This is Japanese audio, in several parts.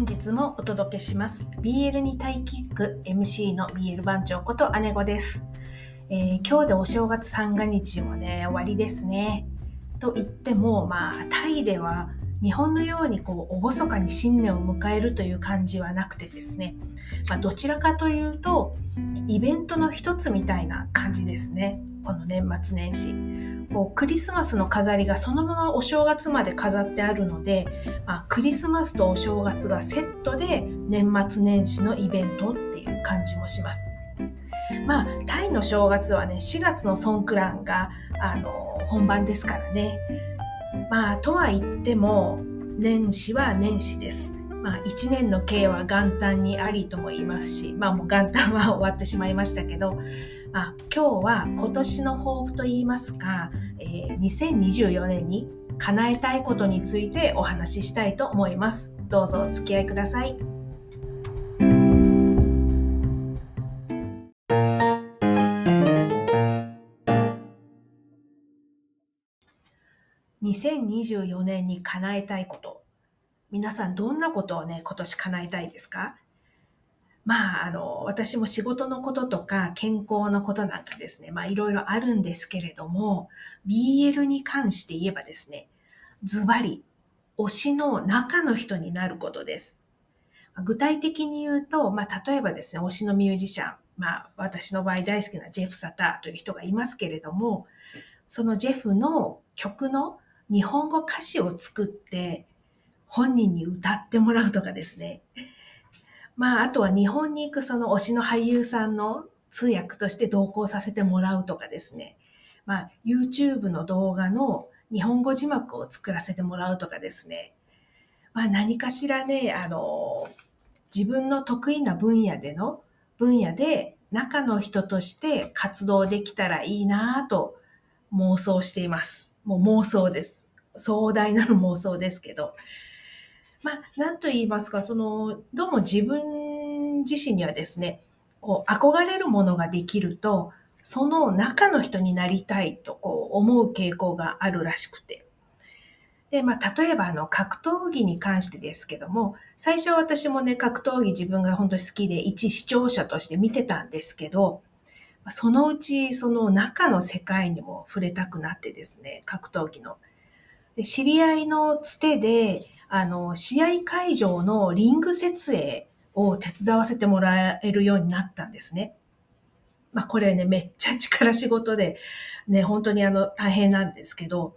本日もお届けします。BL にタイキック MC の BL 番長こと姉子です、えー、今日でお正月三が日もね終わりですね。と言ってもまあタイでは日本のようにこう厳かに新年を迎えるという感じはなくてですね、まあ、どちらかというとイベントの一つみたいな感じですね。この年末年始こうクリスマスの飾りがそのままお正月まで飾ってあるので、まあ、クリスマスとお正月がセットで年末年始のイベントっていう感じもします。まあ、タイの正月はね、4月のソンクランが、あの、本番ですからね。まあ、とは言っても、年始は年始です。まあ、1年の計は元旦にありとも言いますし、まあもう元旦は終わってしまいましたけど、あ今日は今年の抱負といいますか、えー、2024年に叶えたいことについてお話ししたいと思います。どうぞお付き合いください。2024年に叶えたいこと。皆さんどんなことをね、今年叶えたいですか？まあ、あの、私も仕事のこととか健康のことなんかですね、まあいろいろあるんですけれども、BL に関して言えばですね、ズバリ、推しの中の人になることです。具体的に言うと、まあ例えばですね、推しのミュージシャン、まあ私の場合大好きなジェフ・サターという人がいますけれども、そのジェフの曲の日本語歌詞を作って本人に歌ってもらうとかですね。まあ、あとは日本に行くその推しの俳優さんの通訳として同行させてもらうとかですね。まあ、YouTube の動画の日本語字幕を作らせてもらうとかですね。まあ、何かしらね、あの、自分の得意な分野での、分野で中の人として活動できたらいいなぁと妄想しています。もう妄想です。壮大なる妄想ですけど。まあ、なんと言いますか、その、どうも自分自身にはですね、こう、憧れるものができると、その中の人になりたいとこう思う傾向があるらしくて。で、まあ、例えばあの、格闘技に関してですけども、最初私もね、格闘技自分が本当に好きで、一視聴者として見てたんですけど、そのうちその中の世界にも触れたくなってですね、格闘技の。で知り合いのつてで、あの、試合会場のリング設営を手伝わせてもらえるようになったんですね。まあこれね、めっちゃ力仕事で、ね、本当にあの大変なんですけど、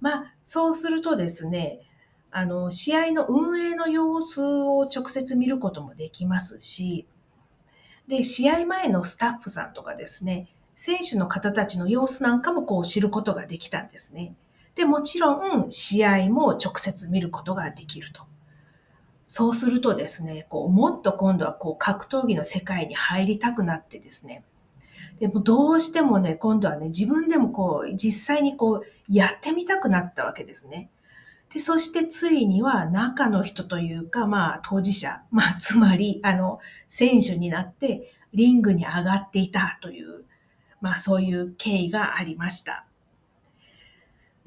まあそうするとですね、あの、試合の運営の様子を直接見ることもできますし、で、試合前のスタッフさんとかですね、選手の方たちの様子なんかもこう知ることができたんですね。で、もちろん試合も直接見ることができると。そうするとですね、こう、もっと今度はこう、格闘技の世界に入りたくなってですね、でもどうしてもね、今度はね、自分でもこう、実際にこう、やってみたくなったわけですね。で、そしてついには中の人というか、まあ当事者、まあ つまり、あの、選手になってリングに上がっていたという、まあそういう経緯がありました。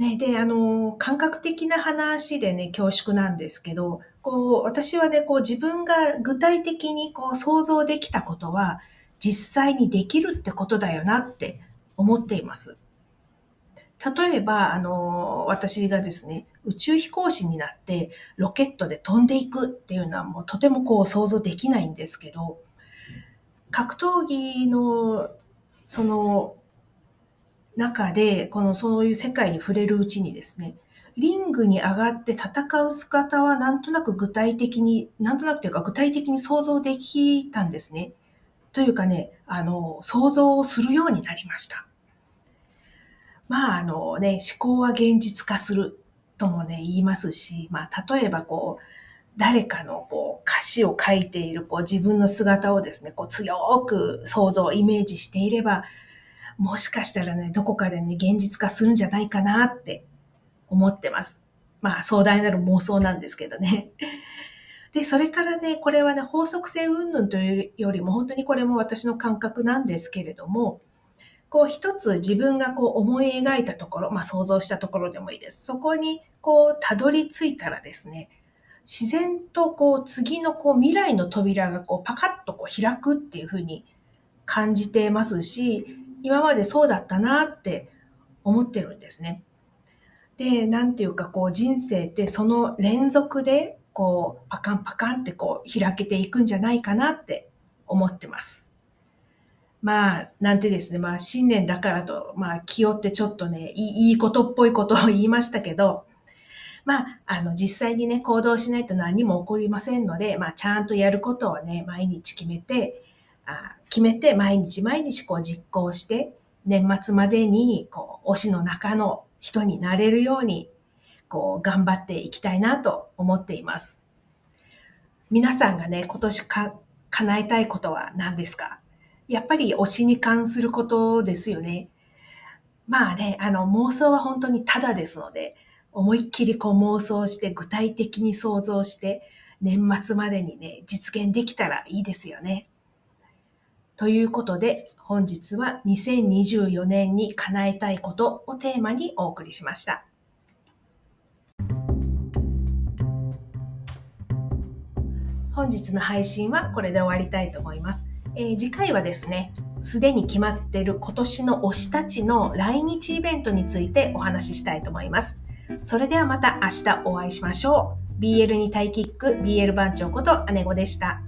ね、で、あの、感覚的な話でね、恐縮なんですけど、こう、私はね、こう自分が具体的にこう想像できたことは、実際にできるってことだよなって思っています。例えば、あの、私がですね、宇宙飛行士になってロケットで飛んでいくっていうのはもうとてもこう想像できないんですけど、格闘技のその中で、このそういう世界に触れるうちにですね、リングに上がって戦う姿はなんとなく具体的に、なんとなくというか具体的に想像できたんですね。というかね、あの、想像をするようになりました。まあ、あのね、思考は現実化するともね、言いますし、まあ、例えばこう、誰かのこう歌詞を書いているこう自分の姿をですね、こう強く想像、イメージしていれば、もしかしたらね、どこかでね、現実化するんじゃないかなって思ってます。まあ、壮大なる妄想なんですけどね。で、それからね、これはね、法則性云々というよりも、本当にこれも私の感覚なんですけれども、こう一つ自分がこう思い描いたところ、まあ想像したところでもいいです。そこにこうたどり着いたらですね、自然とこう次のこう未来の扉がこうパカッとこう開くっていうふうに感じてますし、今までそうだったなって思ってるんですね。で、なんていうかこう人生ってその連続でこうパカンパカンってこう開けていくんじゃないかなって思ってます。まあ、なんてですね、まあ新年だからと、まあ気負ってちょっとね、いいことっぽいことを言いましたけど、まあ、あの、実際にね、行動しないと何も起こりませんので、まあ、ちゃんとやることをね、毎日決めて、決めて、毎日毎日こう実行して、年末までに、こう、推しの中の人になれるように、こう、頑張っていきたいなと思っています。皆さんがね、今年か、叶えたいことは何ですか？やっぱり推しに関することですよね。まあね、あの、妄想は本当にただですので、思いっきりこう妄想して具体的に想像して年末までにね、実現できたらいいですよね。ということで本日は2024年に叶えたいことをテーマにお送りしました。本日の配信はこれで終わりたいと思います。えー、次回はですね、すでに決まっている今年の推したちの来日イベントについてお話ししたいと思います。それではまた明日お会いしましょう。BL にタイキック、BL 番長こと姉子でした。